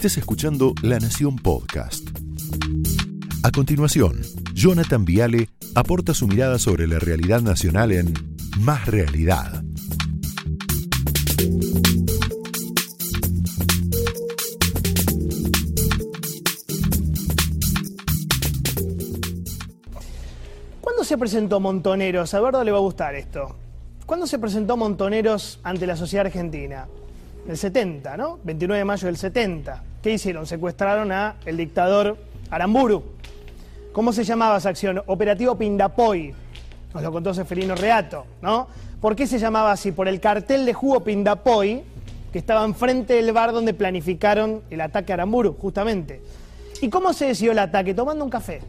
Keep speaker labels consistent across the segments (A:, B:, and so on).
A: estés escuchando La Nación Podcast. A continuación, Jonathan Viale aporta su mirada sobre la realidad nacional en Más Realidad.
B: ¿Cuándo se presentó Montoneros? A Eduardo le va a gustar esto. ¿Cuándo se presentó Montoneros ante la sociedad argentina? El 70, ¿no? 29 de mayo del 70. ¿Qué hicieron? Secuestraron a el dictador Aramburu. ¿Cómo se llamaba esa acción? Operativo Pindapoy. Nos lo contó Seferino Reato, ¿no? ¿Por qué se llamaba así? Por el cartel de jugo Pindapoy que estaba enfrente del bar donde planificaron el ataque a Aramburu, justamente. ¿Y cómo se decidió el ataque? Tomando un café.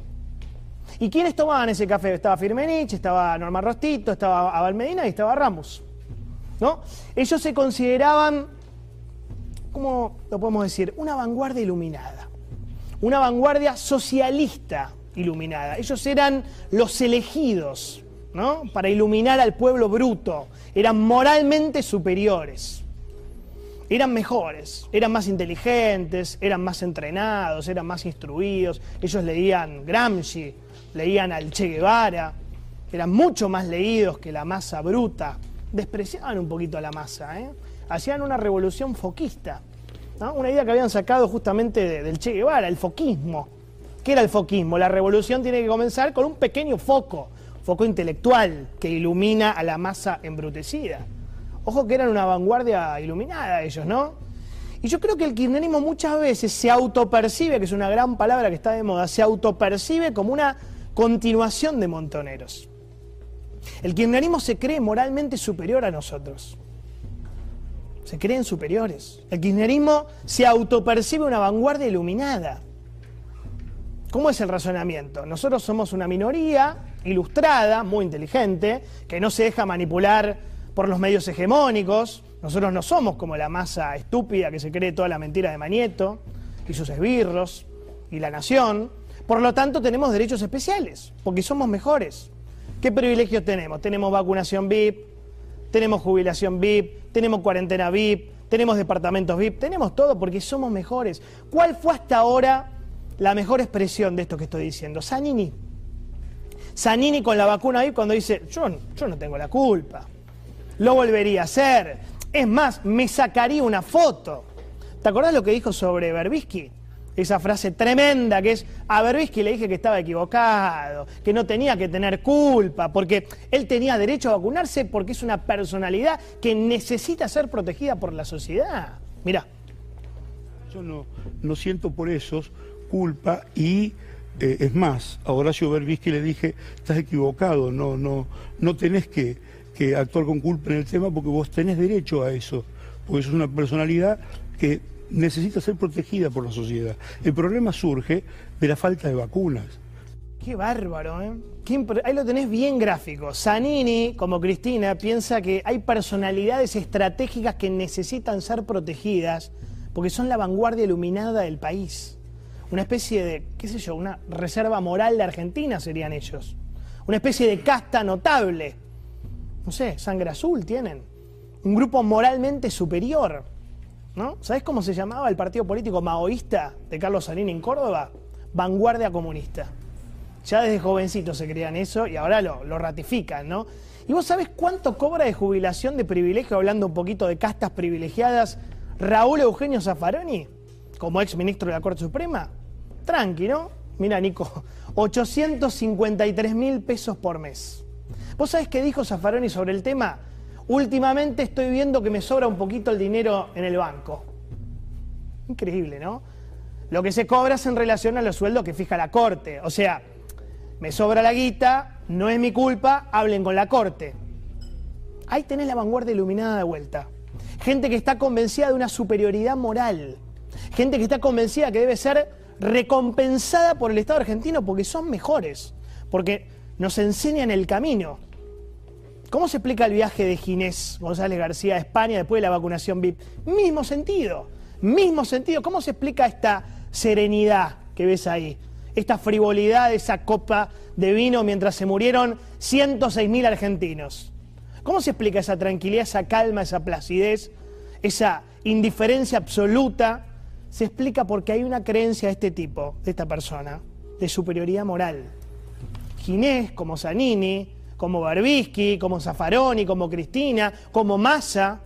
B: ¿Y quiénes tomaban ese café? Estaba Firmenich, estaba Norma Rostito, estaba Abel Medina y estaba Ramos. ¿No? Ellos se consideraban, ¿cómo lo podemos decir? Una vanguardia iluminada. Una vanguardia socialista iluminada. Ellos eran los elegidos, ¿no? Para iluminar al pueblo bruto. Eran moralmente superiores. Eran mejores, eran más inteligentes, eran más entrenados, eran más instruidos. Ellos leían Gramsci, leían al Che Guevara, eran mucho más leídos que la masa bruta, despreciaban un poquito a la masa, ¿eh? Hacían una revolución foquista, una idea que habían sacado justamente del Che Guevara, el foquismo. ¿Qué era el foquismo? La revolución tiene que comenzar con un pequeño foco, foco intelectual que ilumina a la masa embrutecida. Ojo que eran una vanguardia iluminada ellos, ¿no? Y yo creo que el kirchnerismo muchas veces se autopercibe, que es una gran palabra que está de moda, se autopercibe como una continuación de Montoneros. El kirchnerismo se cree moralmente superior a nosotros. Se creen superiores. El kirchnerismo se autopercibe una vanguardia iluminada. ¿Cómo es el razonamiento? Nosotros somos una minoría ilustrada, muy inteligente, que no se deja manipular por los medios hegemónicos. Nosotros no somos como la masa estúpida que se cree toda la mentira de Manieto y sus esbirros y la nación. Por lo tanto, tenemos derechos especiales, porque somos mejores. ¿Qué privilegios tenemos? Tenemos vacunación VIP, tenemos jubilación VIP, tenemos cuarentena VIP, tenemos departamentos VIP, tenemos todo porque somos mejores. ¿Cuál fue hasta ahora la mejor expresión de esto que estoy diciendo? Zanini. Zanini con la vacuna VIP cuando dice, yo, yo no tengo la culpa, lo volvería a hacer. Es más, me sacaría una foto. ¿Te acordás lo que dijo sobre Berbisky? Esa frase tremenda que es, a Berbisky le dije que estaba equivocado, que no tenía que tener culpa, porque él tenía derecho a vacunarse porque es una personalidad que necesita ser protegida por la sociedad. Mira.
C: Yo no, no siento por eso culpa y eh, es más, a Horacio Berbisky le dije, estás equivocado, no, no, no tenés que, que actuar con culpa en el tema porque vos tenés derecho a eso, porque sos una personalidad que necesita ser protegida por la sociedad. El problema surge de la falta de vacunas.
B: Qué bárbaro, ¿eh? Ahí lo tenés bien gráfico. Zanini, como Cristina, piensa que hay personalidades estratégicas que necesitan ser protegidas porque son la vanguardia iluminada del país. Una especie de, qué sé yo, una reserva moral de Argentina serían ellos. Una especie de casta notable. No sé, sangre azul tienen. Un grupo moralmente superior. ¿No? ¿Sabés cómo se llamaba el partido político maoísta de Carlos Sanín en Córdoba? Vanguardia Comunista. Ya desde jovencito se creían eso y ahora lo, lo ratifican, ¿no? ¿Y vos sabés cuánto cobra de jubilación de privilegio, hablando un poquito de castas privilegiadas, Raúl Eugenio Zaffaroni, como ex ministro de la Corte Suprema? Tranqui, ¿no? Mira, Nico, 853 mil pesos por mes. ¿Vos sabés qué dijo Zaffaroni sobre el tema? Últimamente estoy viendo que me sobra un poquito el dinero en el banco. Increíble, ¿no? Lo que se cobra es en relación a los sueldos que fija la Corte. O sea, me sobra la guita, no es mi culpa, hablen con la Corte. Ahí tenés la vanguardia iluminada de vuelta. Gente que está convencida de una superioridad moral. Gente que está convencida que debe ser recompensada por el Estado argentino porque son mejores, porque nos enseñan el camino. ¿Cómo se explica el viaje de Ginés González García a España después de la vacunación VIP? Mismo sentido, mismo sentido. ¿Cómo se explica esta serenidad que ves ahí? Esta frivolidad, esa copa de vino mientras se murieron 106.000 argentinos. ¿Cómo se explica esa tranquilidad, esa calma, esa placidez, esa indiferencia absoluta se explica porque hay una creencia de este tipo, de esta persona, de superioridad moral. Ginés, como Zanini, como Barbisky, como Zaffaroni, como Cristina, como Massa,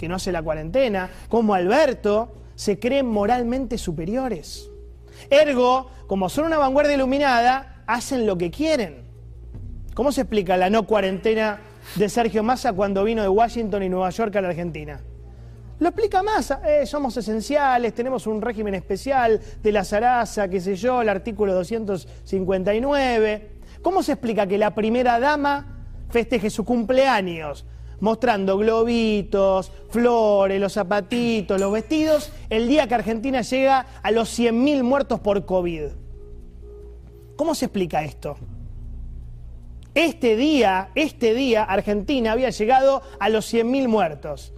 B: que no hace la cuarentena, como Alberto, se creen moralmente superiores. Ergo, como son una vanguardia iluminada, hacen lo que quieren. ¿Cómo se explica la no cuarentena de Sergio Massa cuando vino de Washington y Nueva York a la Argentina? Lo explica Massa, eh, somos esenciales, tenemos un régimen especial de la zaraza, qué sé yo, el artículo 259. ¿Cómo se explica que la primera dama festeje su cumpleaños mostrando globitos, flores, los zapatitos, los vestidos, el día que Argentina llega a los 100.000 muertos por COVID? ¿Cómo se explica esto? Este día, este día, Argentina había llegado a los 100.000 muertos.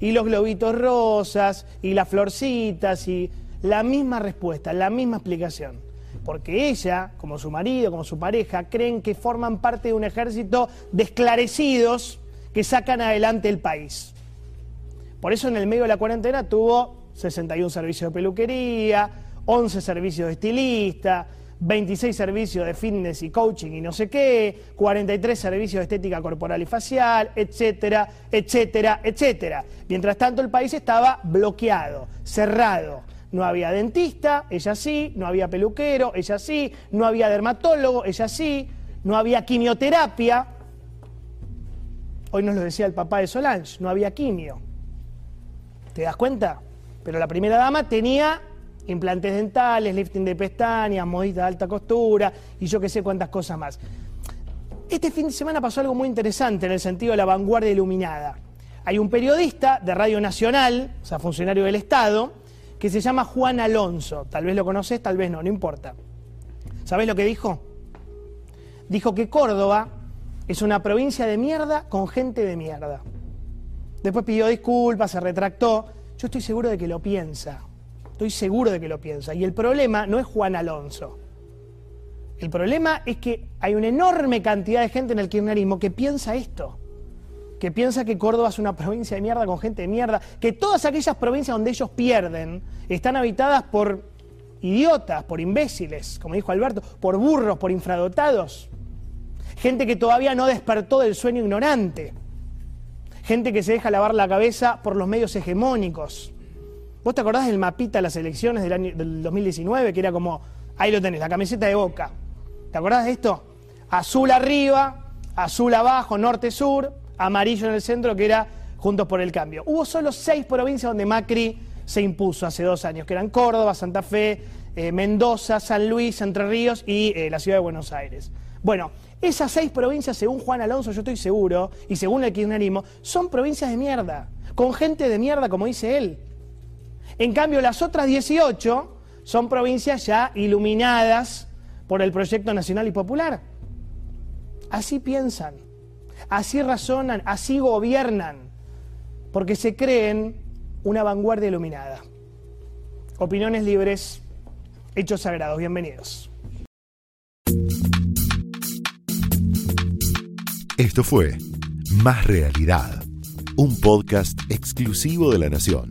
B: Y los globitos rosas, y las florcitas, y la misma respuesta, la misma explicación. Porque ella, como su marido, como su pareja, creen que forman parte de un ejército de esclarecidos que sacan adelante el país. Por eso en el medio de la cuarentena tuvo 61 servicios de peluquería, 11 servicios de estilista, 26 servicios de fitness y coaching y no sé qué, 43 servicios de estética corporal y facial, etcétera, etcétera, etcétera. Mientras tanto el país estaba bloqueado, cerrado. No había dentista, ella sí, no había peluquero, ella sí, no había dermatólogo, ella sí, no había quimioterapia. Hoy nos lo decía el papá de Solange, no había quimio. ¿Te das cuenta? Pero la primera dama tenía implantes dentales, lifting de pestañas, modita de alta costura y yo que sé cuántas cosas más. Este fin de semana pasó algo muy interesante en el sentido de la vanguardia iluminada. Hay un periodista de Radio Nacional, o sea, funcionario del Estado, que se llama Juan Alonso. Tal vez lo conoces, tal vez no, no importa. ¿Sabés lo que dijo? Dijo que Córdoba es una provincia de mierda con gente de mierda. Después pidió disculpas, se retractó. Yo estoy seguro de que lo piensa. Estoy seguro de que lo piensa. Y el problema no es Juan Alonso. El problema es que hay una enorme cantidad de gente en el kirchnerismo que piensa esto. Que piensa que Córdoba es una provincia de mierda con gente de mierda. Que todas aquellas provincias donde ellos pierden están habitadas por idiotas, por imbéciles, como dijo Alberto, por burros, por infradotados. Gente que todavía no despertó del sueño ignorante. Gente que se deja lavar la cabeza por los medios hegemónicos. ¿Vos te acordás del mapita de las elecciones del, año, del 2019? Que era como, ahí lo tenés, la camiseta de boca. ¿Te acordás de esto? Azul arriba, azul abajo, norte-sur, amarillo en el centro, que era Juntos por el Cambio. Hubo solo seis provincias donde Macri se impuso hace dos años, que eran Córdoba, Santa Fe, eh, Mendoza, San Luis, Entre Ríos y eh, la ciudad de Buenos Aires. Bueno, esas seis provincias, según Juan Alonso, yo estoy seguro, y según el kirchnerismo, son provincias de mierda, con gente de mierda, como dice él. En cambio, las otras 18 son provincias ya iluminadas por el proyecto nacional y popular. Así piensan, así razonan, así gobiernan, porque se creen una vanguardia iluminada. Opiniones libres, hechos sagrados, bienvenidos.
A: Esto fue Más Realidad, un podcast exclusivo de la Nación.